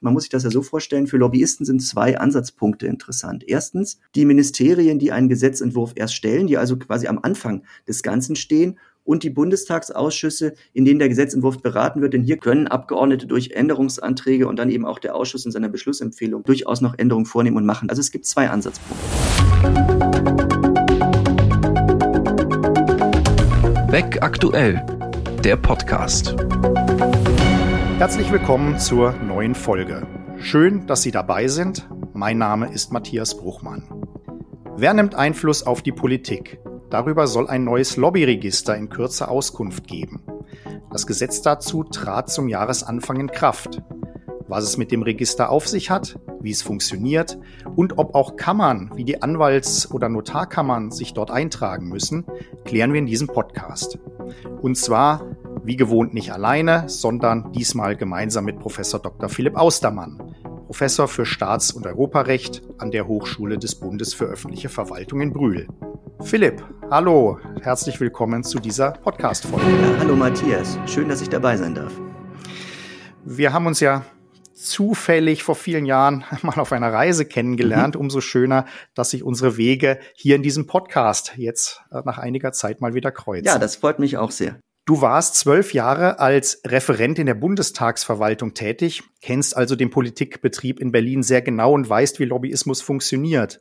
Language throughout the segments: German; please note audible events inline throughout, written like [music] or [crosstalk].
Man muss sich das ja so vorstellen, für Lobbyisten sind zwei Ansatzpunkte interessant. Erstens, die Ministerien, die einen Gesetzentwurf erst stellen, die also quasi am Anfang des Ganzen stehen und die Bundestagsausschüsse, in denen der Gesetzentwurf beraten wird. Denn hier können Abgeordnete durch Änderungsanträge und dann eben auch der Ausschuss in seiner Beschlussempfehlung durchaus noch Änderungen vornehmen und machen. Also es gibt zwei Ansatzpunkte. Weg aktuell, der Podcast. Herzlich willkommen zur neuen Folge. Schön, dass Sie dabei sind. Mein Name ist Matthias Bruchmann. Wer nimmt Einfluss auf die Politik? Darüber soll ein neues Lobbyregister in Kürze Auskunft geben. Das Gesetz dazu trat zum Jahresanfang in Kraft. Was es mit dem Register auf sich hat, wie es funktioniert und ob auch Kammern wie die Anwalts- oder Notarkammern sich dort eintragen müssen, klären wir in diesem Podcast. Und zwar wie gewohnt nicht alleine, sondern diesmal gemeinsam mit Professor Dr. Philipp Austermann, Professor für Staats- und Europarecht an der Hochschule des Bundes für öffentliche Verwaltung in Brühl. Philipp, hallo, herzlich willkommen zu dieser Podcast-Folge. Ja, hallo Matthias, schön, dass ich dabei sein darf. Wir haben uns ja zufällig vor vielen Jahren [laughs] mal auf einer Reise kennengelernt. Mhm. Umso schöner, dass sich unsere Wege hier in diesem Podcast jetzt äh, nach einiger Zeit mal wieder kreuzen. Ja, das freut mich auch sehr. Du warst zwölf Jahre als Referent in der Bundestagsverwaltung tätig, kennst also den Politikbetrieb in Berlin sehr genau und weißt, wie Lobbyismus funktioniert.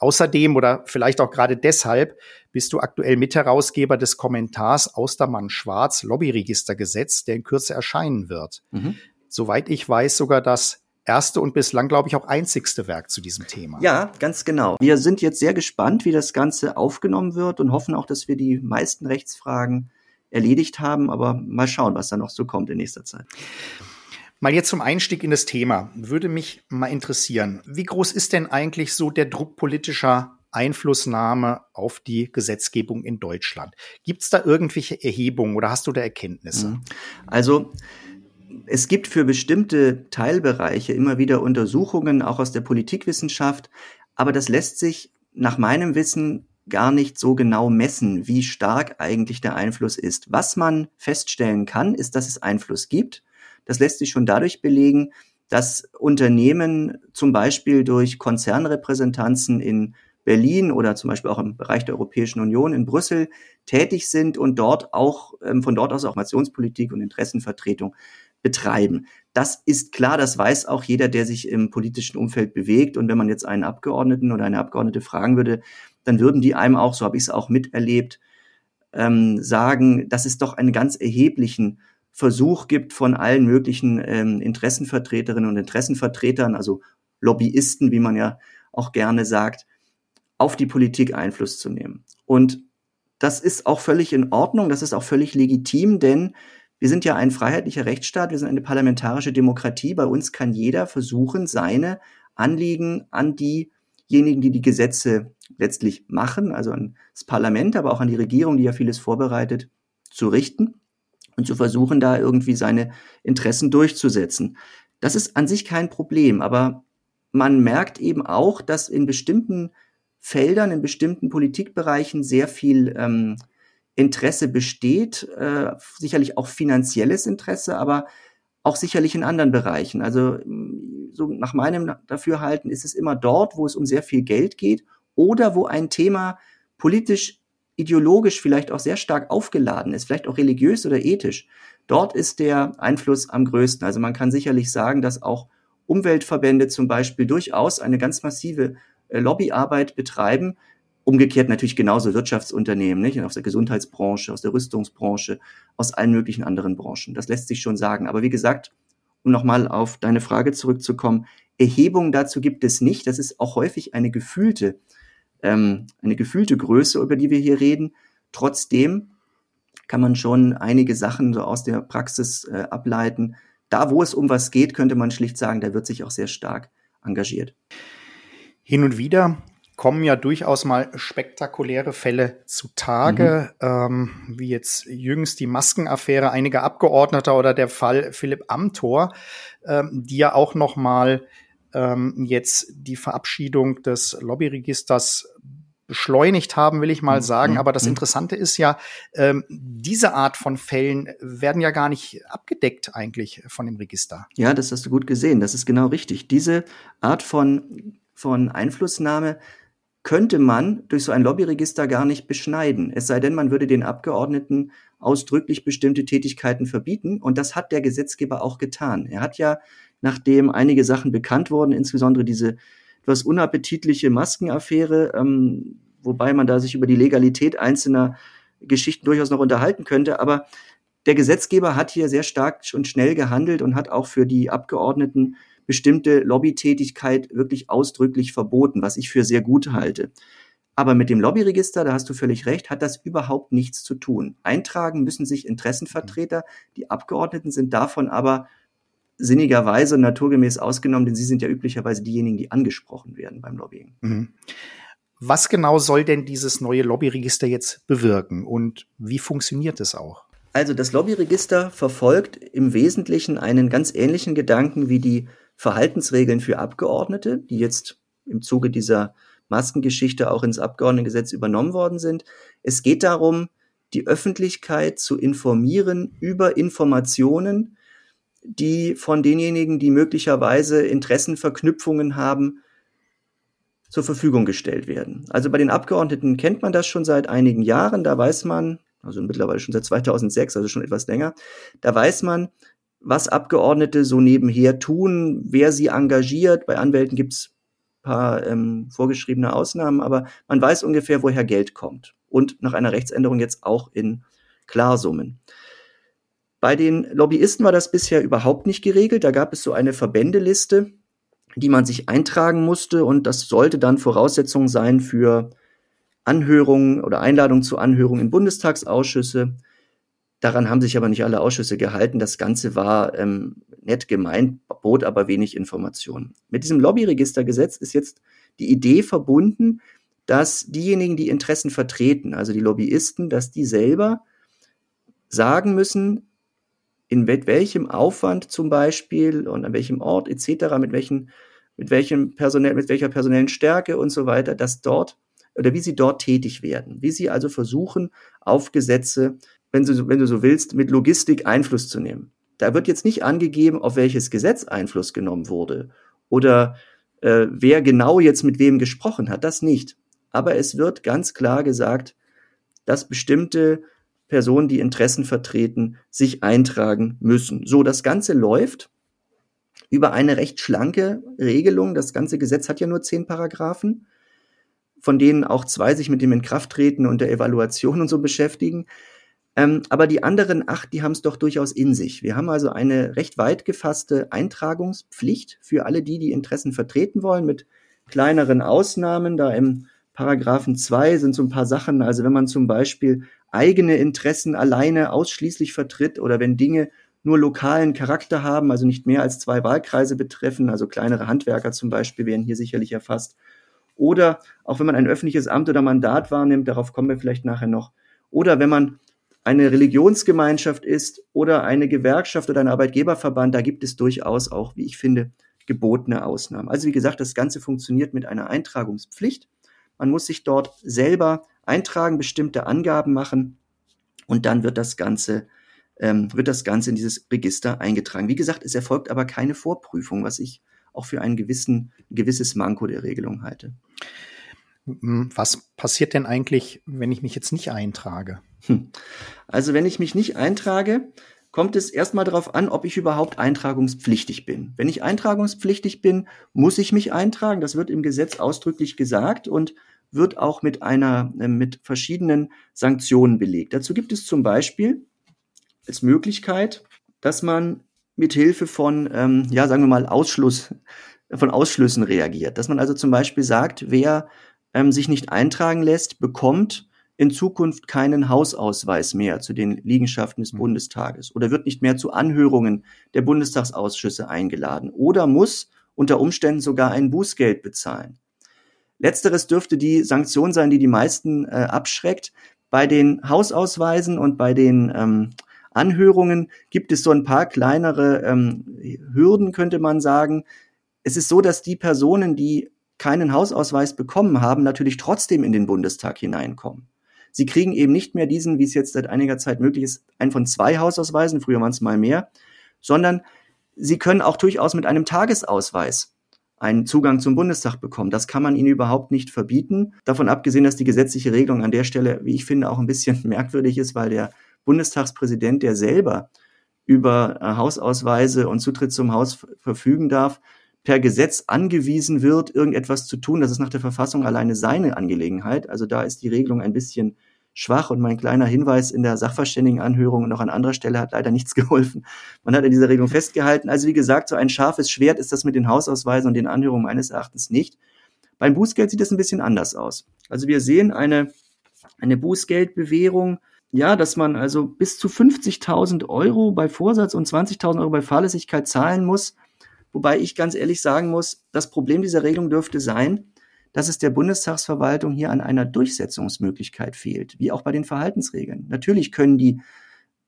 Außerdem oder vielleicht auch gerade deshalb bist du aktuell Mitherausgeber des Kommentars Austermann-Schwarz Lobbyregistergesetz, der in Kürze erscheinen wird. Mhm. Soweit ich weiß, sogar das erste und bislang, glaube ich, auch einzigste Werk zu diesem Thema. Ja, ganz genau. Wir sind jetzt sehr gespannt, wie das Ganze aufgenommen wird und hoffen auch, dass wir die meisten Rechtsfragen erledigt haben. Aber mal schauen, was da noch so kommt in nächster Zeit. Mal jetzt zum Einstieg in das Thema. Würde mich mal interessieren, wie groß ist denn eigentlich so der Druck politischer Einflussnahme auf die Gesetzgebung in Deutschland? Gibt es da irgendwelche Erhebungen oder hast du da Erkenntnisse? Mhm. Also es gibt für bestimmte Teilbereiche immer wieder Untersuchungen, auch aus der Politikwissenschaft, aber das lässt sich nach meinem Wissen gar nicht so genau messen, wie stark eigentlich der Einfluss ist. Was man feststellen kann, ist, dass es Einfluss gibt. Das lässt sich schon dadurch belegen, dass Unternehmen zum Beispiel durch Konzernrepräsentanzen in Berlin oder zum Beispiel auch im Bereich der Europäischen Union in Brüssel tätig sind und dort auch ähm, von dort aus auch Nationspolitik und Interessenvertretung betreiben. Das ist klar, das weiß auch jeder, der sich im politischen Umfeld bewegt. Und wenn man jetzt einen Abgeordneten oder eine Abgeordnete fragen würde, dann würden die einem auch, so habe ich es auch miterlebt, ähm, sagen, dass es doch einen ganz erheblichen Versuch gibt von allen möglichen ähm, Interessenvertreterinnen und Interessenvertretern, also Lobbyisten, wie man ja auch gerne sagt, auf die Politik Einfluss zu nehmen. Und das ist auch völlig in Ordnung, das ist auch völlig legitim, denn wir sind ja ein freiheitlicher Rechtsstaat, wir sind eine parlamentarische Demokratie. Bei uns kann jeder versuchen, seine Anliegen an diejenigen, die die Gesetze letztlich machen, also an das Parlament, aber auch an die Regierung, die ja vieles vorbereitet, zu richten und zu versuchen, da irgendwie seine Interessen durchzusetzen. Das ist an sich kein Problem, aber man merkt eben auch, dass in bestimmten Feldern, in bestimmten Politikbereichen sehr viel ähm, Interesse besteht, äh, sicherlich auch finanzielles Interesse, aber auch sicherlich in anderen Bereichen. Also so nach meinem Dafürhalten ist es immer dort, wo es um sehr viel Geld geht oder wo ein Thema politisch, ideologisch vielleicht auch sehr stark aufgeladen ist, vielleicht auch religiös oder ethisch. Dort ist der Einfluss am größten. Also man kann sicherlich sagen, dass auch Umweltverbände zum Beispiel durchaus eine ganz massive äh, Lobbyarbeit betreiben. Umgekehrt natürlich genauso Wirtschaftsunternehmen, nicht? Aus der Gesundheitsbranche, aus der Rüstungsbranche, aus allen möglichen anderen Branchen. Das lässt sich schon sagen. Aber wie gesagt, um nochmal auf deine Frage zurückzukommen, Erhebungen dazu gibt es nicht. Das ist auch häufig eine gefühlte ähm, eine gefühlte Größe, über die wir hier reden. Trotzdem kann man schon einige Sachen so aus der Praxis äh, ableiten. Da, wo es um was geht, könnte man schlicht sagen, da wird sich auch sehr stark engagiert. Hin und wieder kommen ja durchaus mal spektakuläre Fälle zutage, mhm. ähm, wie jetzt jüngst die Maskenaffäre einiger Abgeordneter oder der Fall Philipp Amthor, ähm, die ja auch noch mal ähm, jetzt die Verabschiedung des Lobbyregisters beschleunigt haben, will ich mal mhm. sagen. Mhm. Aber das Mhm. Interessante ist ja, ähm, diese Art von Fällen werden ja gar nicht abgedeckt eigentlich von dem Register. Ja, das hast du gut gesehen. Das ist genau richtig. Diese Art von, von Einflussnahme könnte man durch so ein Lobbyregister gar nicht beschneiden. Es sei denn, man würde den Abgeordneten ausdrücklich bestimmte Tätigkeiten verbieten. Und das hat der Gesetzgeber auch getan. Er hat ja, nachdem einige Sachen bekannt wurden, insbesondere diese etwas unappetitliche Maskenaffäre, ähm, wobei man da sich über die Legalität einzelner Geschichten durchaus noch unterhalten könnte. Aber der Gesetzgeber hat hier sehr stark und schnell gehandelt und hat auch für die Abgeordneten bestimmte Lobbytätigkeit wirklich ausdrücklich verboten, was ich für sehr gut halte. Aber mit dem Lobbyregister, da hast du völlig recht, hat das überhaupt nichts zu tun. Eintragen müssen sich Interessenvertreter, die Abgeordneten sind davon aber sinnigerweise und naturgemäß ausgenommen, denn sie sind ja üblicherweise diejenigen, die angesprochen werden beim Lobbying. Mhm. Was genau soll denn dieses neue Lobbyregister jetzt bewirken und wie funktioniert es auch? Also das Lobbyregister verfolgt im Wesentlichen einen ganz ähnlichen Gedanken wie die Verhaltensregeln für Abgeordnete, die jetzt im Zuge dieser Maskengeschichte auch ins Abgeordnetengesetz übernommen worden sind. Es geht darum, die Öffentlichkeit zu informieren über Informationen, die von denjenigen, die möglicherweise Interessenverknüpfungen haben, zur Verfügung gestellt werden. Also bei den Abgeordneten kennt man das schon seit einigen Jahren. Da weiß man, also mittlerweile schon seit 2006, also schon etwas länger, da weiß man, was Abgeordnete so nebenher tun, wer sie engagiert. Bei Anwälten gibt's paar ähm, vorgeschriebene Ausnahmen, aber man weiß ungefähr, woher Geld kommt. Und nach einer Rechtsänderung jetzt auch in Klarsummen. Bei den Lobbyisten war das bisher überhaupt nicht geregelt. Da gab es so eine Verbändeliste, die man sich eintragen musste und das sollte dann Voraussetzung sein für Anhörungen oder Einladungen zu Anhörungen in Bundestagsausschüsse. Daran haben sich aber nicht alle Ausschüsse gehalten. Das Ganze war ähm, nett gemeint, bot aber wenig Informationen. Mit diesem Lobbyregistergesetz ist jetzt die Idee verbunden, dass diejenigen, die Interessen vertreten, also die Lobbyisten, dass die selber sagen müssen, in welchem Aufwand zum Beispiel und an welchem Ort etc., mit welchen, mit welchem personell, mit welcher personellen Stärke und so weiter, dass dort oder wie sie dort tätig werden, wie sie also versuchen, auf Gesetze wenn du, wenn du so willst, mit Logistik Einfluss zu nehmen. Da wird jetzt nicht angegeben, auf welches Gesetz Einfluss genommen wurde oder äh, wer genau jetzt mit wem gesprochen hat. Das nicht. Aber es wird ganz klar gesagt, dass bestimmte Personen, die Interessen vertreten, sich eintragen müssen. So, das Ganze läuft über eine recht schlanke Regelung. Das ganze Gesetz hat ja nur zehn Paragraphen, von denen auch zwei sich mit dem Inkrafttreten und der Evaluation und so beschäftigen. Ähm, aber die anderen acht, die haben es doch durchaus in sich. Wir haben also eine recht weit gefasste Eintragungspflicht für alle die, die Interessen vertreten wollen, mit kleineren Ausnahmen. Da im Paragraphen 2 sind so ein paar Sachen, also wenn man zum Beispiel eigene Interessen alleine ausschließlich vertritt oder wenn Dinge nur lokalen Charakter haben, also nicht mehr als zwei Wahlkreise betreffen, also kleinere Handwerker zum Beispiel wären hier sicherlich erfasst. Oder auch wenn man ein öffentliches Amt oder Mandat wahrnimmt, darauf kommen wir vielleicht nachher noch. Oder wenn man eine Religionsgemeinschaft ist oder eine Gewerkschaft oder ein Arbeitgeberverband, da gibt es durchaus auch, wie ich finde, gebotene Ausnahmen. Also wie gesagt, das Ganze funktioniert mit einer Eintragungspflicht. Man muss sich dort selber eintragen, bestimmte Angaben machen und dann wird das Ganze ähm, wird das Ganze in dieses Register eingetragen. Wie gesagt, es erfolgt aber keine Vorprüfung, was ich auch für ein gewissen, gewisses Manko der Regelung halte. Hm, was passiert denn eigentlich, wenn ich mich jetzt nicht eintrage? Hm. Also wenn ich mich nicht eintrage, kommt es erstmal darauf an, ob ich überhaupt eintragungspflichtig bin. Wenn ich eintragungspflichtig bin, muss ich mich eintragen. Das wird im Gesetz ausdrücklich gesagt und wird auch mit einer, äh, mit verschiedenen Sanktionen belegt. Dazu gibt es zum Beispiel als Möglichkeit, dass man mit Hilfe von, ähm, ja, sagen wir mal, Ausschluss, von Ausschlüssen reagiert. Dass man also zum Beispiel sagt, wer ähm, sich nicht eintragen lässt, bekommt in Zukunft keinen Hausausweis mehr zu den Liegenschaften des mhm. Bundestages oder wird nicht mehr zu Anhörungen der Bundestagsausschüsse eingeladen oder muss unter Umständen sogar ein Bußgeld bezahlen. Letzteres dürfte die Sanktion sein, die die meisten äh, abschreckt. Bei den Hausausweisen und bei den ähm, Anhörungen gibt es so ein paar kleinere ähm, Hürden, könnte man sagen. Es ist so, dass die Personen, die keinen Hausausweis bekommen haben, natürlich trotzdem in den Bundestag hineinkommen. Sie kriegen eben nicht mehr diesen, wie es jetzt seit einiger Zeit möglich ist, einen von zwei Hausausweisen, früher waren es mal mehr, sondern sie können auch durchaus mit einem Tagesausweis einen Zugang zum Bundestag bekommen. Das kann man ihnen überhaupt nicht verbieten. Davon abgesehen, dass die gesetzliche Regelung an der Stelle, wie ich finde, auch ein bisschen [laughs] merkwürdig ist, weil der Bundestagspräsident, der selber über äh, Hausausweise und Zutritt zum Haus verfügen darf, per Gesetz angewiesen wird, irgendetwas zu tun. Das ist nach der Verfassung alleine seine Angelegenheit. Also da ist die Regelung ein bisschen schwach und mein kleiner Hinweis in der Sachverständigenanhörung und noch an anderer Stelle hat leider nichts [laughs] geholfen. Man hat in dieser Regelung festgehalten. Also wie gesagt, so ein scharfes Schwert ist das mit den Hausausweisen und den Anhörungen meines Erachtens nicht. Beim Bußgeld sieht es ein bisschen anders aus. Also wir sehen eine, eine Bußgeldbewährung, ja, dass man also bis zu 50.000 Euro bei Vorsatz und 20.000 Euro bei Fahrlässigkeit zahlen muss. Wobei ich ganz ehrlich sagen muss, das Problem dieser Regelung dürfte sein, dass es der Bundestagsverwaltung hier an einer Durchsetzungsmöglichkeit fehlt, wie auch bei den Verhaltensregeln. Natürlich können die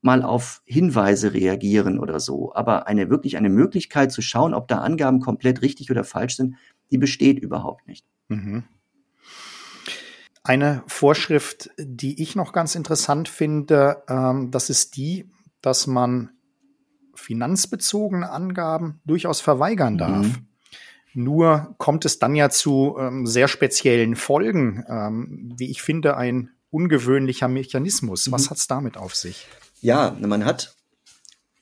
mal auf Hinweise reagieren oder so, aber eine wirklich eine Möglichkeit zu schauen, ob da Angaben komplett richtig oder falsch sind, die besteht überhaupt nicht. Mhm. Eine Vorschrift, die ich noch ganz interessant finde, ähm, das ist die, dass man finanzbezogene Angaben durchaus verweigern darf. Mhm. Nur kommt es dann ja zu ähm, sehr speziellen Folgen, ähm, wie ich finde, ein ungewöhnlicher Mechanismus. Was mhm. hat es damit auf sich? Ja, man hat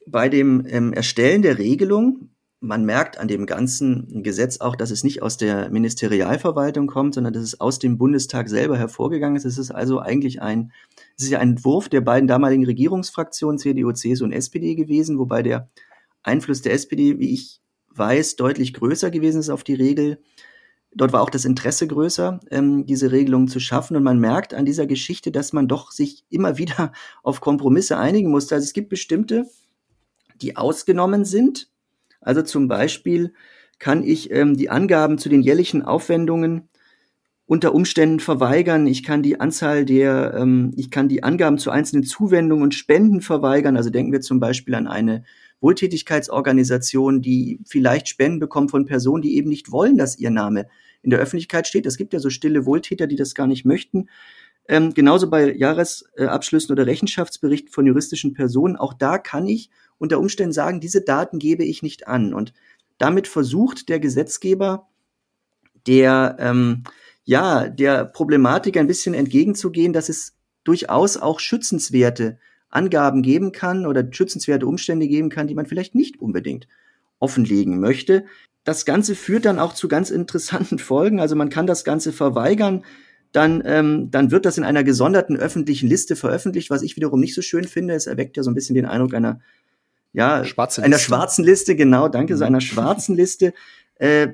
bei dem ähm, Erstellen der Regelung, man merkt an dem ganzen Gesetz auch, dass es nicht aus der Ministerialverwaltung kommt, sondern dass es aus dem Bundestag selber hervorgegangen ist. Es ist also eigentlich ein, es ist ja ein Entwurf der beiden damaligen Regierungsfraktionen CDU, CSU und SPD gewesen, wobei der Einfluss der SPD, wie ich weiß, deutlich größer gewesen ist auf die Regel. Dort war auch das Interesse größer, ähm, diese Regelung zu schaffen. Und man merkt an dieser Geschichte, dass man doch sich immer wieder auf Kompromisse einigen musste. Also es gibt bestimmte, die ausgenommen sind. Also zum Beispiel kann ich ähm, die Angaben zu den jährlichen Aufwendungen unter Umständen verweigern. Ich kann die Anzahl der, ähm, ich kann die Angaben zu einzelnen Zuwendungen und Spenden verweigern. Also denken wir zum Beispiel an eine Wohltätigkeitsorganisationen, die vielleicht Spenden bekommen von Personen, die eben nicht wollen, dass ihr Name in der Öffentlichkeit steht. Es gibt ja so stille Wohltäter, die das gar nicht möchten. Ähm, genauso bei Jahresabschlüssen oder Rechenschaftsberichten von juristischen Personen. Auch da kann ich unter Umständen sagen, diese Daten gebe ich nicht an. Und damit versucht der Gesetzgeber, der, ähm, ja, der Problematik ein bisschen entgegenzugehen, dass es durchaus auch schützenswerte Angaben geben kann oder schützenswerte Umstände geben kann, die man vielleicht nicht unbedingt offenlegen möchte. Das Ganze führt dann auch zu ganz interessanten [laughs] Folgen. Also man kann das Ganze verweigern, dann, ähm, dann wird das in einer gesonderten öffentlichen Liste veröffentlicht, was ich wiederum nicht so schön finde. Es erweckt ja so ein bisschen den Eindruck einer, ja, Schwarze einer schwarzen Liste, genau, danke, mhm. so einer schwarzen Liste. Äh,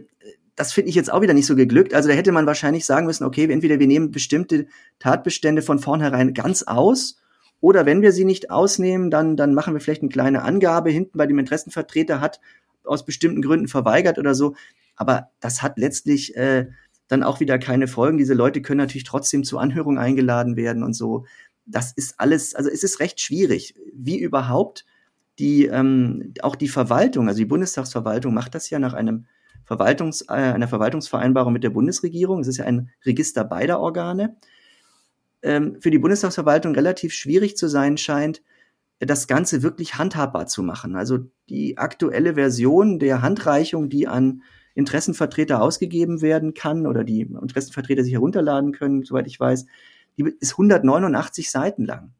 das finde ich jetzt auch wieder nicht so geglückt. Also da hätte man wahrscheinlich sagen müssen, okay, entweder wir nehmen bestimmte Tatbestände von vornherein ganz aus oder wenn wir sie nicht ausnehmen, dann, dann machen wir vielleicht eine kleine Angabe hinten bei dem Interessenvertreter hat aus bestimmten Gründen verweigert oder so. Aber das hat letztlich äh, dann auch wieder keine Folgen. Diese Leute können natürlich trotzdem zur Anhörung eingeladen werden und so. Das ist alles, also es ist recht schwierig, wie überhaupt die ähm, auch die Verwaltung, also die Bundestagsverwaltung macht das ja nach einem Verwaltungs, äh, einer Verwaltungsvereinbarung mit der Bundesregierung. Es ist ja ein Register beider Organe ähm, für die Bundestagsverwaltung relativ schwierig zu sein scheint, das Ganze wirklich handhabbar zu machen. Also die aktuelle Version der Handreichung, die an Interessenvertreter ausgegeben werden kann oder die Interessenvertreter sich herunterladen können, soweit ich weiß, die ist 189 Seiten lang.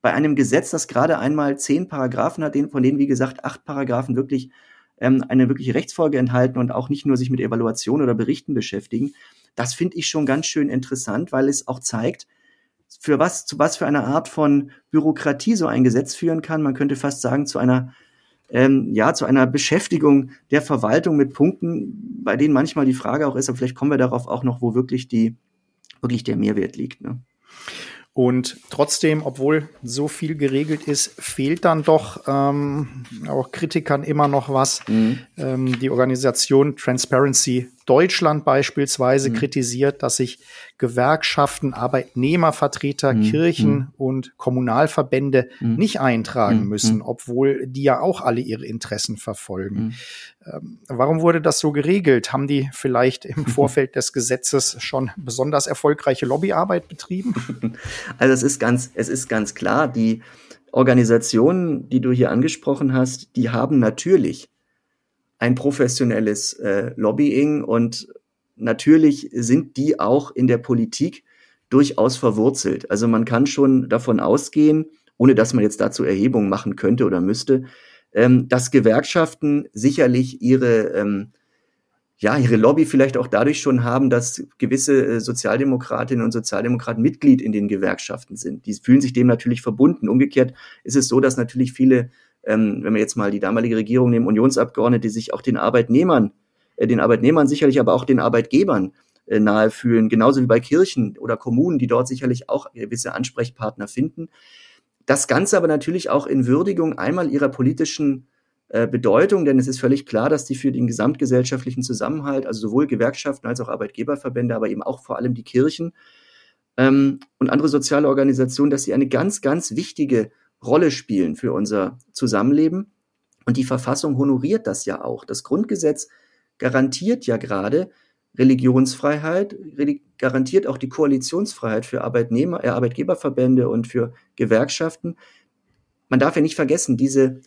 Bei einem Gesetz, das gerade einmal zehn Paragraphen hat, von denen, wie gesagt, acht Paragraphen wirklich ähm, eine wirkliche Rechtsfolge enthalten und auch nicht nur sich mit Evaluation oder Berichten beschäftigen. Das finde ich schon ganz schön interessant, weil es auch zeigt, für was, zu was für einer Art von Bürokratie so ein Gesetz führen kann. Man könnte fast sagen, zu einer, ähm, ja, zu einer Beschäftigung der Verwaltung mit Punkten, bei denen manchmal die Frage auch ist, aber vielleicht kommen wir darauf auch noch, wo wirklich die, wirklich der Mehrwert liegt. Ne? Und trotzdem, obwohl so viel geregelt ist, fehlt dann doch ähm, auch Kritikern immer noch was. Mhm. Ähm, die Organisation Transparency Deutschland beispielsweise mhm. kritisiert, dass sich Gewerkschaften, Arbeitnehmervertreter, mhm. Kirchen mhm. und Kommunalverbände mhm. nicht eintragen mhm. müssen, mhm. obwohl die ja auch alle ihre Interessen verfolgen. Ähm, warum wurde das so geregelt? Haben die vielleicht im [laughs] Vorfeld des Gesetzes schon besonders erfolgreiche Lobbyarbeit betrieben? [laughs] Also es ist ganz, es ist ganz klar, die Organisationen, die du hier angesprochen hast, die haben natürlich ein professionelles äh, Lobbying und natürlich sind die auch in der Politik durchaus verwurzelt. Also man kann schon davon ausgehen, ohne dass man jetzt dazu Erhebungen machen könnte oder müsste, ähm, dass Gewerkschaften sicherlich ihre ähm, ja, ihre Lobby vielleicht auch dadurch schon haben, dass gewisse äh, Sozialdemokratinnen und Sozialdemokraten Mitglied in den Gewerkschaften sind. Die fühlen sich dem natürlich verbunden. Umgekehrt ist es so, dass natürlich viele ähm, wenn wir jetzt mal die damalige Regierung nehmen, Unionsabgeordnete, die sich auch den Arbeitnehmern, äh, den Arbeitnehmern sicherlich, aber auch den Arbeitgebern äh, nahe fühlen, genauso wie bei Kirchen oder Kommunen, die dort sicherlich auch gewisse Ansprechpartner finden. Das Ganze aber natürlich auch in Würdigung einmal ihrer politischen äh, Bedeutung, denn es ist völlig klar, dass die für den gesamtgesellschaftlichen Zusammenhalt, also sowohl Gewerkschaften als auch Arbeitgeberverbände, aber eben auch vor allem die Kirchen ähm, und andere soziale Organisationen, dass sie eine ganz, ganz wichtige Rolle spielen für unser Zusammenleben. Und die Verfassung honoriert das ja auch. Das Grundgesetz garantiert ja gerade Religionsfreiheit, garantiert auch die Koalitionsfreiheit für Arbeitnehmer, äh, Arbeitgeberverbände und für Gewerkschaften. Man darf ja nicht vergessen, diese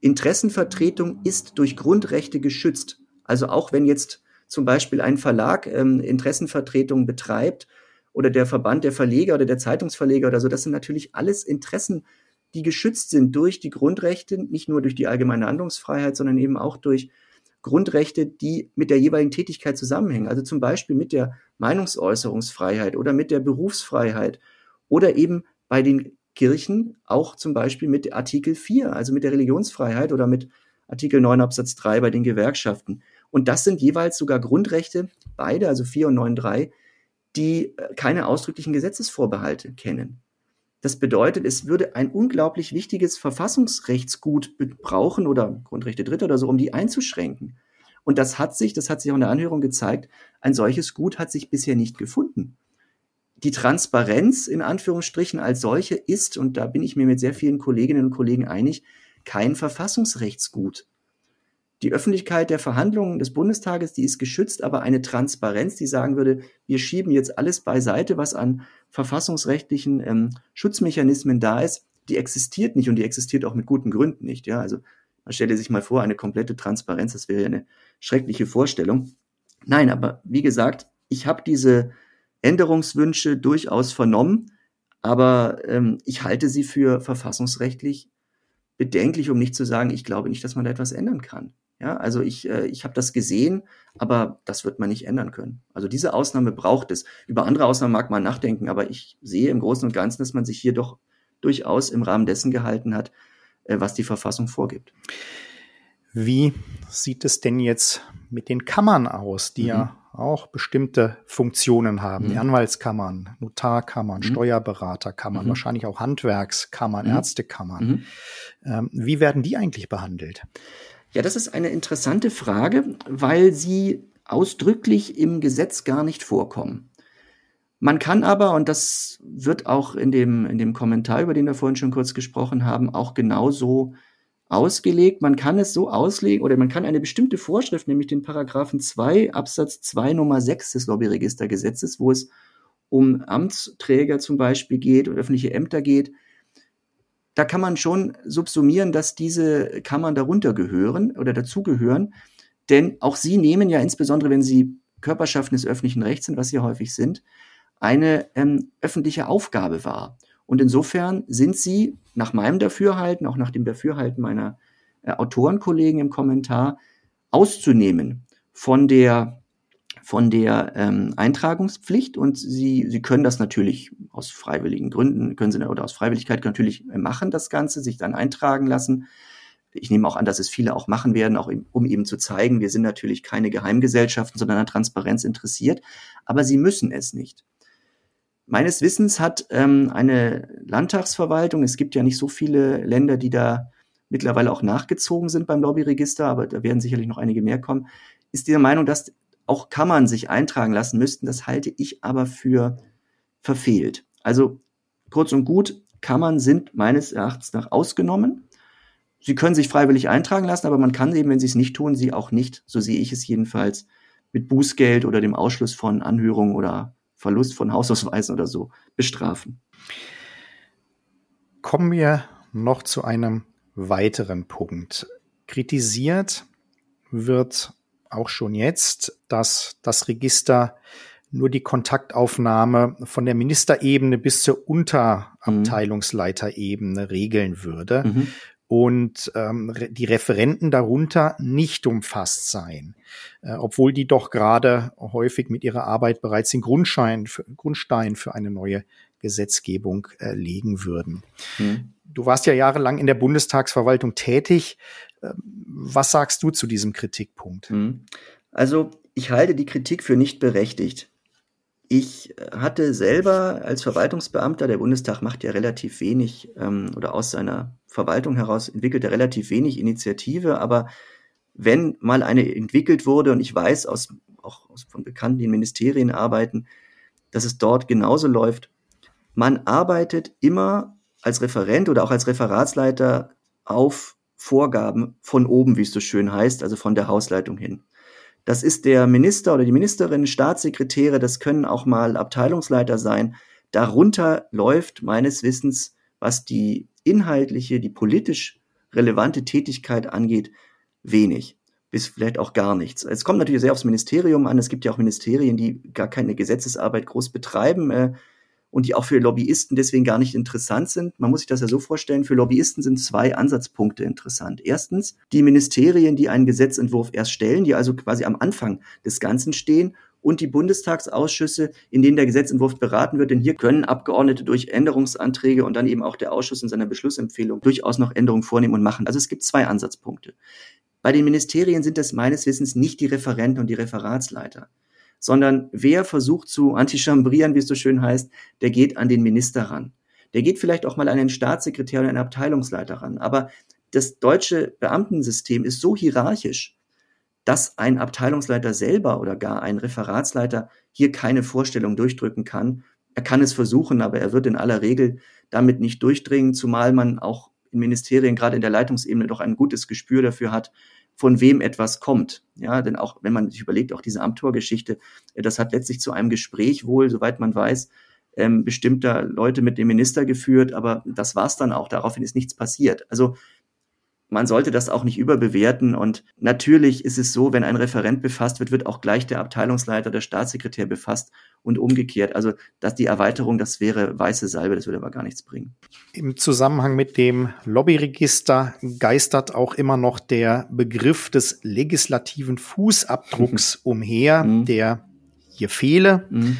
Interessenvertretung ist durch Grundrechte geschützt. Also auch wenn jetzt zum Beispiel ein Verlag ähm, Interessenvertretung betreibt oder der Verband der Verleger oder der Zeitungsverleger oder so, das sind natürlich alles Interessen, die geschützt sind durch die Grundrechte, nicht nur durch die allgemeine Handlungsfreiheit, sondern eben auch durch Grundrechte, die mit der jeweiligen Tätigkeit zusammenhängen. Also zum Beispiel mit der Meinungsäußerungsfreiheit oder mit der Berufsfreiheit oder eben bei den Kirchen auch zum Beispiel mit Artikel 4, also mit der Religionsfreiheit oder mit Artikel 9 Absatz 3 bei den Gewerkschaften. Und das sind jeweils sogar Grundrechte, beide, also 4 und 9.3, die äh, keine ausdrücklichen Gesetzesvorbehalte kennen. Das bedeutet, es würde ein unglaublich wichtiges Verfassungsrechtsgut brauchen oder Grundrechte Dritter oder so, um die einzuschränken. Und das hat sich, das hat sich auch in der Anhörung gezeigt, ein solches Gut hat sich bisher nicht gefunden. Die Transparenz in Anführungsstrichen als solche ist, und da bin ich mir mit sehr vielen Kolleginnen und Kollegen einig, kein Verfassungsrechtsgut. Die Öffentlichkeit der Verhandlungen des Bundestages, die ist geschützt, aber eine Transparenz, die sagen würde, wir schieben jetzt alles beiseite, was an verfassungsrechtlichen ähm, Schutzmechanismen da ist, die existiert nicht und die existiert auch mit guten Gründen nicht. Ja, also man stelle sich mal vor, eine komplette Transparenz, das wäre ja eine schreckliche Vorstellung. Nein, aber wie gesagt, ich habe diese Änderungswünsche durchaus vernommen, aber ähm, ich halte sie für verfassungsrechtlich bedenklich, um nicht zu sagen, ich glaube nicht, dass man da etwas ändern kann. Ja, also ich, äh, ich habe das gesehen, aber das wird man nicht ändern können. Also diese Ausnahme braucht es. Über andere Ausnahmen mag man nachdenken, aber ich sehe im Großen und Ganzen, dass man sich hier doch durchaus im Rahmen dessen gehalten hat, äh, was die Verfassung vorgibt. Wie sieht es denn jetzt mit den Kammern aus, die mhm. ja auch bestimmte Funktionen haben? Mhm. Die Anwaltskammern, Notarkammern, mhm. Steuerberaterkammern, mhm. wahrscheinlich auch Handwerkskammern, mhm. Ärztekammern. Mhm. Ähm, wie werden die eigentlich behandelt? Ja, das ist eine interessante Frage, weil sie ausdrücklich im Gesetz gar nicht vorkommen. Man kann aber, und das wird auch in dem, in dem Kommentar, über den wir vorhin schon kurz gesprochen haben, auch genauso ausgelegt. Man kann es so auslegen oder man kann eine bestimmte Vorschrift, nämlich den Paragraphen 2 Absatz 2 Nummer 6 des Lobbyregistergesetzes, wo es um Amtsträger zum Beispiel geht und öffentliche Ämter geht, da kann man schon subsumieren, dass diese Kammern darunter gehören oder dazugehören. Denn auch sie nehmen ja insbesondere, wenn sie Körperschaften des öffentlichen Rechts sind, was sie häufig sind, eine ähm, öffentliche Aufgabe wahr. Und insofern sind sie nach meinem Dafürhalten, auch nach dem Dafürhalten meiner äh, Autorenkollegen im Kommentar, auszunehmen von der von der ähm, Eintragungspflicht und sie, sie können das natürlich aus freiwilligen Gründen, können sie oder aus Freiwilligkeit natürlich machen, das Ganze, sich dann eintragen lassen. Ich nehme auch an, dass es viele auch machen werden, auch um eben zu zeigen, wir sind natürlich keine Geheimgesellschaften, sondern an Transparenz interessiert, aber sie müssen es nicht. Meines Wissens hat ähm, eine Landtagsverwaltung, es gibt ja nicht so viele Länder, die da mittlerweile auch nachgezogen sind beim Lobbyregister, aber da werden sicherlich noch einige mehr kommen, ist der Meinung, dass auch Kammern sich eintragen lassen müssten. Das halte ich aber für verfehlt. Also kurz und gut, Kammern sind meines Erachtens nach ausgenommen. Sie können sich freiwillig eintragen lassen, aber man kann eben, wenn sie es nicht tun, sie auch nicht, so sehe ich es jedenfalls, mit Bußgeld oder dem Ausschluss von Anhörungen oder Verlust von Hausausweisen oder so bestrafen. Kommen wir noch zu einem weiteren Punkt. Kritisiert wird auch schon jetzt, dass das Register nur die Kontaktaufnahme von der Ministerebene bis zur Unterabteilungsleiterebene regeln würde. Mhm und ähm, die Referenten darunter nicht umfasst seien, äh, obwohl die doch gerade häufig mit ihrer Arbeit bereits den Grundstein für, Grundstein für eine neue Gesetzgebung äh, legen würden. Mhm. Du warst ja jahrelang in der Bundestagsverwaltung tätig. Äh, was sagst du zu diesem Kritikpunkt? Mhm. Also ich halte die Kritik für nicht berechtigt. Ich hatte selber als Verwaltungsbeamter, der Bundestag macht ja relativ wenig ähm, oder aus seiner Verwaltung heraus entwickelt er relativ wenig Initiative, aber wenn mal eine entwickelt wurde, und ich weiß aus, auch von Bekannten, die in Ministerien arbeiten, dass es dort genauso läuft, man arbeitet immer als Referent oder auch als Referatsleiter auf Vorgaben von oben, wie es so schön heißt, also von der Hausleitung hin. Das ist der Minister oder die Ministerin, Staatssekretäre, das können auch mal Abteilungsleiter sein. Darunter läuft meines Wissens, was die inhaltliche, die politisch relevante Tätigkeit angeht, wenig bis vielleicht auch gar nichts. Es kommt natürlich sehr aufs Ministerium an. Es gibt ja auch Ministerien, die gar keine Gesetzesarbeit groß betreiben. Und die auch für Lobbyisten deswegen gar nicht interessant sind. Man muss sich das ja so vorstellen, für Lobbyisten sind zwei Ansatzpunkte interessant. Erstens die Ministerien, die einen Gesetzentwurf erst stellen, die also quasi am Anfang des Ganzen stehen und die Bundestagsausschüsse, in denen der Gesetzentwurf beraten wird. Denn hier können Abgeordnete durch Änderungsanträge und dann eben auch der Ausschuss in seiner Beschlussempfehlung durchaus noch Änderungen vornehmen und machen. Also es gibt zwei Ansatzpunkte. Bei den Ministerien sind das meines Wissens nicht die Referenten und die Referatsleiter sondern wer versucht zu antichambrieren, wie es so schön heißt, der geht an den Minister ran. Der geht vielleicht auch mal an den Staatssekretär oder einen Abteilungsleiter ran. Aber das deutsche Beamtensystem ist so hierarchisch, dass ein Abteilungsleiter selber oder gar ein Referatsleiter hier keine Vorstellung durchdrücken kann. Er kann es versuchen, aber er wird in aller Regel damit nicht durchdringen, zumal man auch in Ministerien, gerade in der Leitungsebene, doch ein gutes Gespür dafür hat, von wem etwas kommt. Ja, denn auch wenn man sich überlegt, auch diese Amtor-Geschichte, äh, das hat letztlich zu einem Gespräch wohl, soweit man weiß, ähm, bestimmter Leute mit dem Minister geführt, aber das war's dann auch. Daraufhin ist nichts passiert. Also man sollte das auch nicht überbewerten. Und natürlich ist es so, wenn ein Referent befasst wird, wird auch gleich der Abteilungsleiter, der Staatssekretär befasst und umgekehrt. Also dass die Erweiterung, das wäre weiße Salbe, das würde aber gar nichts bringen. Im Zusammenhang mit dem Lobbyregister geistert auch immer noch der Begriff des legislativen Fußabdrucks umher, mhm. der hier fehle. Mhm.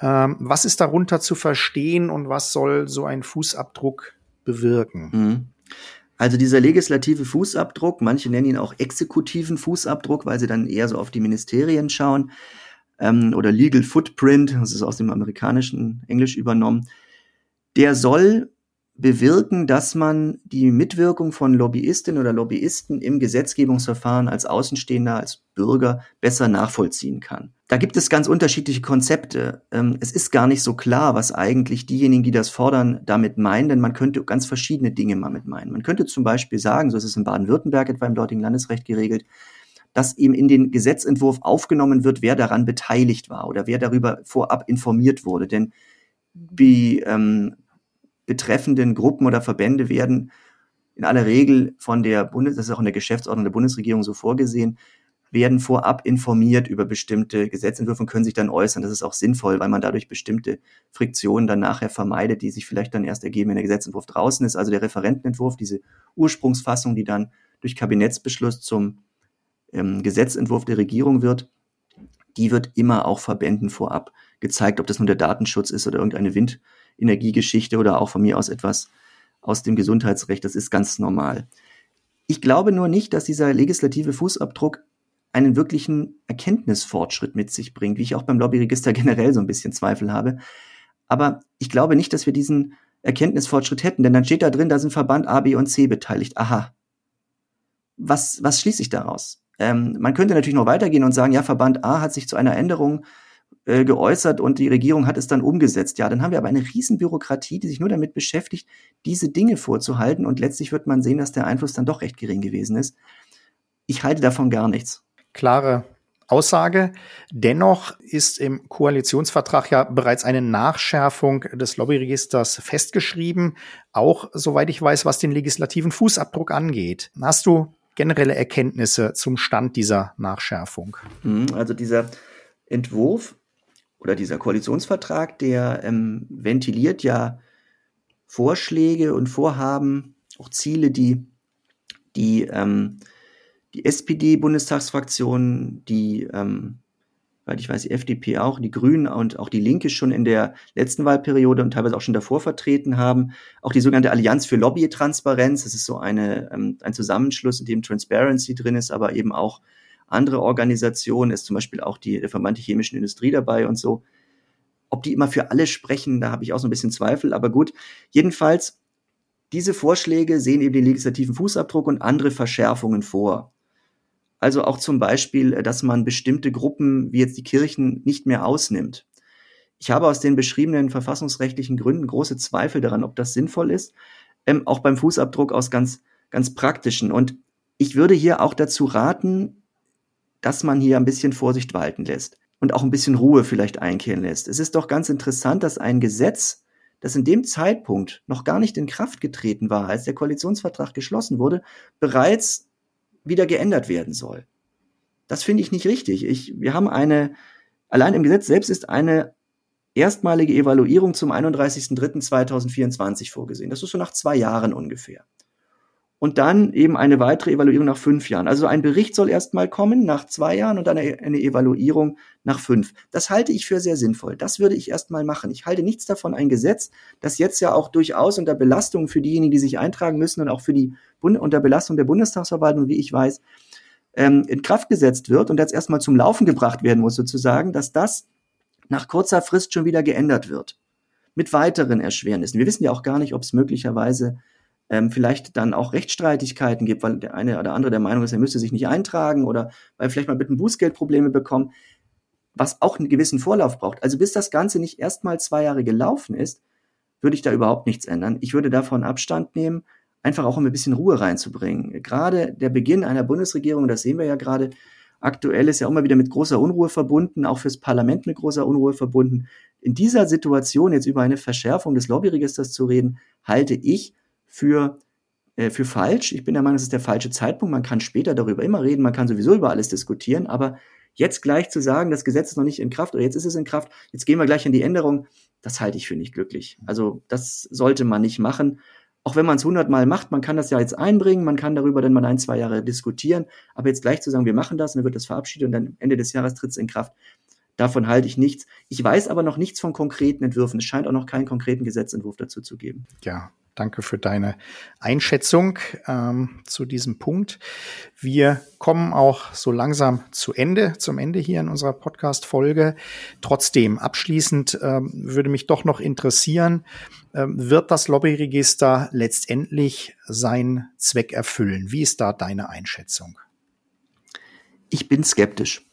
Ähm, was ist darunter zu verstehen und was soll so ein Fußabdruck bewirken? Also dieser legislative Fußabdruck, manche nennen ihn auch exekutiven Fußabdruck, weil sie dann eher so auf die Ministerien schauen, ähm, oder Legal Footprint, das ist aus dem amerikanischen Englisch übernommen, der soll bewirken, dass man die Mitwirkung von Lobbyistinnen oder Lobbyisten im Gesetzgebungsverfahren als Außenstehender, als Bürger besser nachvollziehen kann. Da gibt es ganz unterschiedliche Konzepte. Ähm, es ist gar nicht so klar, was eigentlich diejenigen, die das fordern, damit meinen, denn man könnte ganz verschiedene Dinge damit meinen. Man könnte zum Beispiel sagen, so ist es in Baden-Württemberg etwa im dortigen Landesrecht geregelt, dass eben in den Gesetzentwurf aufgenommen wird, wer daran beteiligt war oder wer darüber vorab informiert wurde. Denn wie ähm, betreffenden Gruppen oder Verbände werden in aller Regel von der Bundes, das ist auch in der Geschäftsordnung der Bundesregierung so vorgesehen, werden vorab informiert über bestimmte Gesetzentwürfe und können sich dann äußern. Das ist auch sinnvoll, weil man dadurch bestimmte Friktionen dann nachher vermeidet, die sich vielleicht dann erst ergeben, wenn der Gesetzentwurf draußen ist. Also der Referentenentwurf, diese Ursprungsfassung, die dann durch Kabinettsbeschluss zum ähm, Gesetzentwurf der Regierung wird, die wird immer auch Verbänden vorab gezeigt, ob das nun der Datenschutz ist oder irgendeine Wind, Energiegeschichte oder auch von mir aus etwas aus dem Gesundheitsrecht. Das ist ganz normal. Ich glaube nur nicht, dass dieser legislative Fußabdruck einen wirklichen Erkenntnisfortschritt mit sich bringt, wie ich auch beim Lobbyregister [laughs] generell so ein bisschen Zweifel habe. Aber ich glaube nicht, dass wir diesen Erkenntnisfortschritt hätten, denn dann steht da drin, da sind Verband A, B und C beteiligt. Aha. Was, was schließe ich daraus? Ähm, man könnte natürlich noch weitergehen und sagen, ja, Verband A hat sich zu einer Änderung äh, geäußert und die Regierung hat es dann umgesetzt. Ja, dann haben wir aber eine Riesenbürokratie, die sich nur damit beschäftigt, diese Dinge vorzuhalten und letztlich wird man sehen, dass der Einfluss dann doch recht gering gewesen ist. Ich halte davon gar nichts. Klare Aussage. Dennoch ist im Koalitionsvertrag ja bereits eine Nachschärfung des Lobbyregisters festgeschrieben, auch soweit ich weiß, was den legislativen Fußabdruck angeht. Hast du generelle Erkenntnisse zum Stand dieser Nachschärfung? Mhm, also dieser Entwurf oder dieser Koalitionsvertrag, der ähm, ventiliert ja Vorschläge und Vorhaben, auch Ziele, die die ähm, die SPD-Bundestagsfraktion, die, ähm, weil ich weiß, die FDP auch, die Grünen und auch die Linke schon in der letzten Wahlperiode und teilweise auch schon davor vertreten haben. Auch die sogenannte Allianz für Lobbytransparenz, das ist so eine, ähm, ein Zusammenschluss, in dem Transparency drin ist, aber eben auch andere Organisationen, ist zum Beispiel auch die, der chemischen Industrie dabei und so. Ob die immer für alle sprechen, da habe ich auch so ein bisschen Zweifel, aber gut. Jedenfalls, diese Vorschläge sehen eben den legislativen Fußabdruck und andere Verschärfungen vor. Also auch zum Beispiel, dass man bestimmte Gruppen wie jetzt die Kirchen nicht mehr ausnimmt. Ich habe aus den beschriebenen verfassungsrechtlichen Gründen große Zweifel daran, ob das sinnvoll ist. Ähm, auch beim Fußabdruck aus ganz, ganz praktischen. Und ich würde hier auch dazu raten, dass man hier ein bisschen Vorsicht walten lässt und auch ein bisschen Ruhe vielleicht einkehren lässt. Es ist doch ganz interessant, dass ein Gesetz, das in dem Zeitpunkt noch gar nicht in Kraft getreten war, als der Koalitionsvertrag geschlossen wurde, bereits wieder geändert werden soll. Das finde ich nicht richtig. Ich, wir haben eine, allein im Gesetz selbst ist eine erstmalige Evaluierung zum 31.03.2024 vorgesehen. Das ist so nach zwei Jahren ungefähr. Und dann eben eine weitere Evaluierung nach fünf Jahren. Also ein Bericht soll erstmal kommen nach zwei Jahren und dann eine Evaluierung nach fünf. Das halte ich für sehr sinnvoll. Das würde ich erstmal machen. Ich halte nichts davon, ein Gesetz, das jetzt ja auch durchaus unter Belastung für diejenigen, die sich eintragen müssen und auch für die Bund unter Belastung der Bundestagsverwaltung, wie ich weiß, ähm, in Kraft gesetzt wird und jetzt erstmal zum Laufen gebracht werden muss, sozusagen, dass das nach kurzer Frist schon wieder geändert wird. Mit weiteren Erschwernissen. Wir wissen ja auch gar nicht, ob es möglicherweise ähm, vielleicht dann auch Rechtsstreitigkeiten gibt, weil der eine oder andere der Meinung ist, er müsste sich nicht eintragen oder weil vielleicht mal mit einem Bußgeld Probleme bekommen, was auch einen gewissen Vorlauf braucht. Also bis das Ganze nicht erstmal zwei Jahre gelaufen ist, würde ich da überhaupt nichts ändern. Ich würde davon Abstand nehmen einfach auch um ein bisschen Ruhe reinzubringen. Gerade der Beginn einer Bundesregierung, das sehen wir ja gerade, aktuell ist ja immer wieder mit großer Unruhe verbunden, auch fürs Parlament mit großer Unruhe verbunden. In dieser Situation jetzt über eine Verschärfung des Lobbyregisters zu reden, halte ich für äh, für falsch. Ich bin der Meinung, es ist der falsche Zeitpunkt. Man kann später darüber immer reden, man kann sowieso über alles diskutieren, aber jetzt gleich zu sagen, das Gesetz ist noch nicht in Kraft oder jetzt ist es in Kraft, jetzt gehen wir gleich in die Änderung, das halte ich für nicht glücklich. Also das sollte man nicht machen auch wenn man es hundertmal macht, man kann das ja jetzt einbringen, man kann darüber dann mal ein, zwei Jahre diskutieren, aber jetzt gleich zu sagen, wir machen das und dann wird das verabschiedet und dann Ende des Jahres tritt es in Kraft, davon halte ich nichts. Ich weiß aber noch nichts von konkreten Entwürfen. Es scheint auch noch keinen konkreten Gesetzentwurf dazu zu geben. Ja, Danke für deine Einschätzung ähm, zu diesem Punkt. Wir kommen auch so langsam zu Ende, zum Ende hier in unserer Podcast-Folge. Trotzdem, abschließend ähm, würde mich doch noch interessieren, ähm, wird das Lobbyregister letztendlich seinen Zweck erfüllen? Wie ist da deine Einschätzung? Ich bin skeptisch.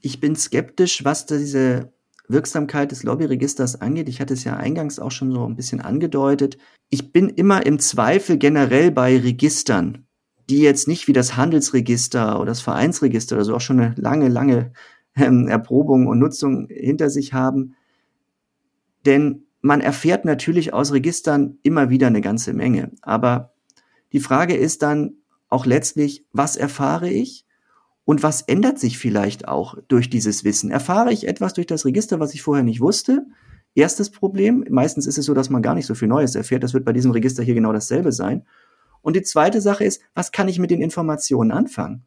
Ich bin skeptisch, was diese Wirksamkeit des Lobbyregisters angeht. Ich hatte es ja eingangs auch schon so ein bisschen angedeutet. Ich bin immer im Zweifel generell bei Registern, die jetzt nicht wie das Handelsregister oder das Vereinsregister oder so auch schon eine lange, lange ähm, Erprobung und Nutzung hinter sich haben. Denn man erfährt natürlich aus Registern immer wieder eine ganze Menge. Aber die Frage ist dann auch letztlich, was erfahre ich? Und was ändert sich vielleicht auch durch dieses Wissen? Erfahre ich etwas durch das Register, was ich vorher nicht wusste? Erstes Problem. Meistens ist es so, dass man gar nicht so viel Neues erfährt. Das wird bei diesem Register hier genau dasselbe sein. Und die zweite Sache ist, was kann ich mit den Informationen anfangen?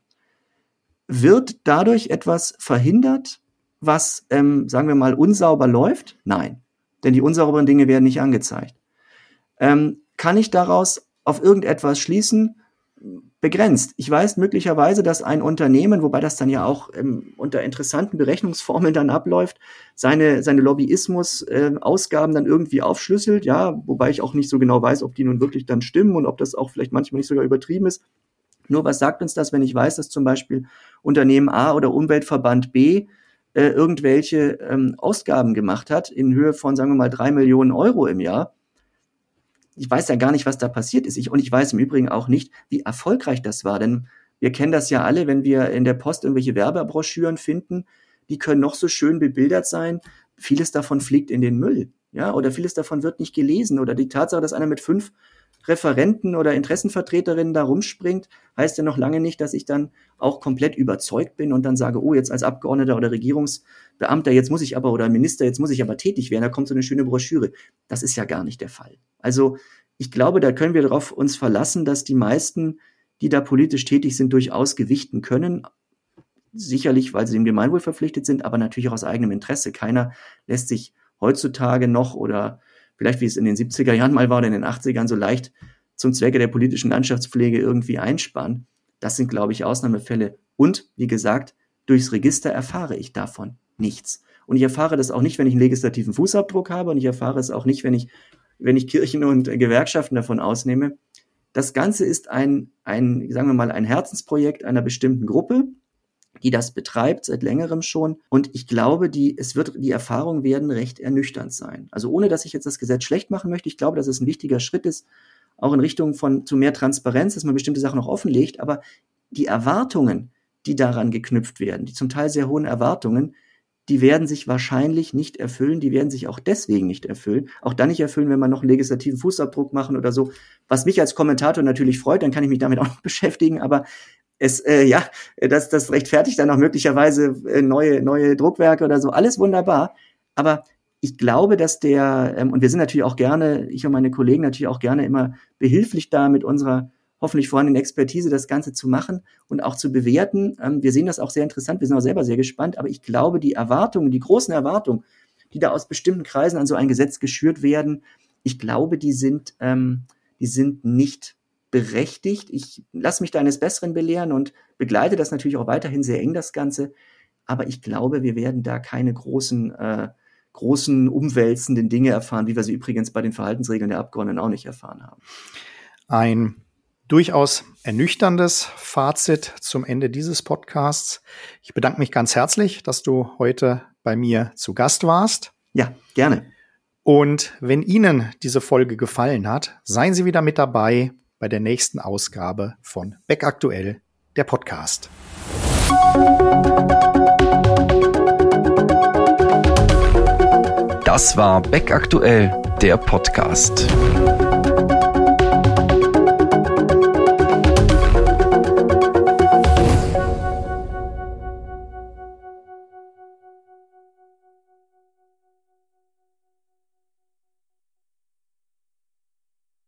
Wird dadurch etwas verhindert, was, ähm, sagen wir mal, unsauber läuft? Nein. Denn die unsauberen Dinge werden nicht angezeigt. Ähm, kann ich daraus auf irgendetwas schließen? Begrenzt. Ich weiß möglicherweise, dass ein Unternehmen, wobei das dann ja auch ähm, unter interessanten Berechnungsformeln dann abläuft, seine, seine Lobbyismus-Ausgaben äh, dann irgendwie aufschlüsselt, ja, wobei ich auch nicht so genau weiß, ob die nun wirklich dann stimmen und ob das auch vielleicht manchmal nicht sogar übertrieben ist. Nur was sagt uns das, wenn ich weiß, dass zum Beispiel Unternehmen A oder Umweltverband B äh, irgendwelche ähm, Ausgaben gemacht hat in Höhe von, sagen wir mal, drei Millionen Euro im Jahr? Ich weiß ja gar nicht, was da passiert ist. Ich, und ich weiß im Übrigen auch nicht, wie erfolgreich das war. Denn wir kennen das ja alle, wenn wir in der Post irgendwelche Werbebroschüren finden, die können noch so schön bebildert sein. Vieles davon fliegt in den Müll. Ja, oder vieles davon wird nicht gelesen. Oder die Tatsache, dass einer mit fünf Referenten oder Interessenvertreterinnen da rumspringt, heißt ja noch lange nicht, dass ich dann auch komplett überzeugt bin und dann sage, oh, jetzt als Abgeordneter oder Regierungsbeamter, jetzt muss ich aber oder Minister, jetzt muss ich aber tätig werden, da kommt so eine schöne Broschüre. Das ist ja gar nicht der Fall. Also ich glaube, da können wir darauf uns verlassen, dass die meisten, die da politisch tätig sind, durchaus gewichten können. Sicherlich, weil sie dem Gemeinwohl verpflichtet sind, aber natürlich auch aus eigenem Interesse. Keiner lässt sich heutzutage noch oder vielleicht wie es in den 70er Jahren mal war oder in den 80ern so leicht zum Zwecke der politischen Landschaftspflege irgendwie einsparen. Das sind, glaube ich, Ausnahmefälle. Und wie gesagt, durchs Register erfahre ich davon nichts. Und ich erfahre das auch nicht, wenn ich einen legislativen Fußabdruck habe und ich erfahre es auch nicht, wenn ich, wenn ich Kirchen und Gewerkschaften davon ausnehme. Das Ganze ist ein, ein, sagen wir mal, ein Herzensprojekt einer bestimmten Gruppe, die das betreibt seit längerem schon. Und ich glaube, die, es wird, die Erfahrungen werden recht ernüchternd sein. Also ohne, dass ich jetzt das Gesetz schlecht machen möchte, ich glaube, dass es ein wichtiger Schritt ist, auch in Richtung von zu mehr Transparenz, dass man bestimmte Sachen noch offenlegt. Aber die Erwartungen, die daran geknüpft werden, die zum Teil sehr hohen Erwartungen, die werden sich wahrscheinlich nicht erfüllen, die werden sich auch deswegen nicht erfüllen. Auch dann nicht erfüllen, wenn man noch einen legislativen Fußabdruck machen oder so. Was mich als Kommentator natürlich freut, dann kann ich mich damit auch noch [laughs] beschäftigen, aber es, äh, ja, das, das rechtfertigt dann auch möglicherweise äh, neue, neue Druckwerke oder so, alles wunderbar. Aber ich glaube, dass der, ähm, und wir sind natürlich auch gerne, ich und meine Kollegen natürlich auch gerne immer behilflich da mit unserer hoffentlich vorhandenen Expertise das Ganze zu machen und auch zu bewerten. Ähm, wir sehen das auch sehr interessant, wir sind auch selber sehr gespannt, aber ich glaube, die Erwartungen, die großen Erwartungen, die da aus bestimmten Kreisen an so ein Gesetz geschürt werden, ich glaube, die sind, ähm, die sind nicht berechtigt. Ich lasse mich da eines Besseren belehren und begleite das natürlich auch weiterhin sehr eng, das Ganze. Aber ich glaube, wir werden da keine großen, äh, großen umwälzenden Dinge erfahren, wie wir sie übrigens bei den Verhaltensregeln der Abgeordneten auch nicht erfahren haben. Ein durchaus ernüchterndes Fazit zum Ende dieses Podcasts. Ich bedanke mich ganz herzlich, dass du heute bei mir zu Gast warst. Ja, gerne. Und wenn Ihnen diese Folge gefallen hat, seien Sie wieder mit dabei bei der nächsten Ausgabe von Beck Aktuell, der Podcast. Das war Beck Aktuell, der Podcast.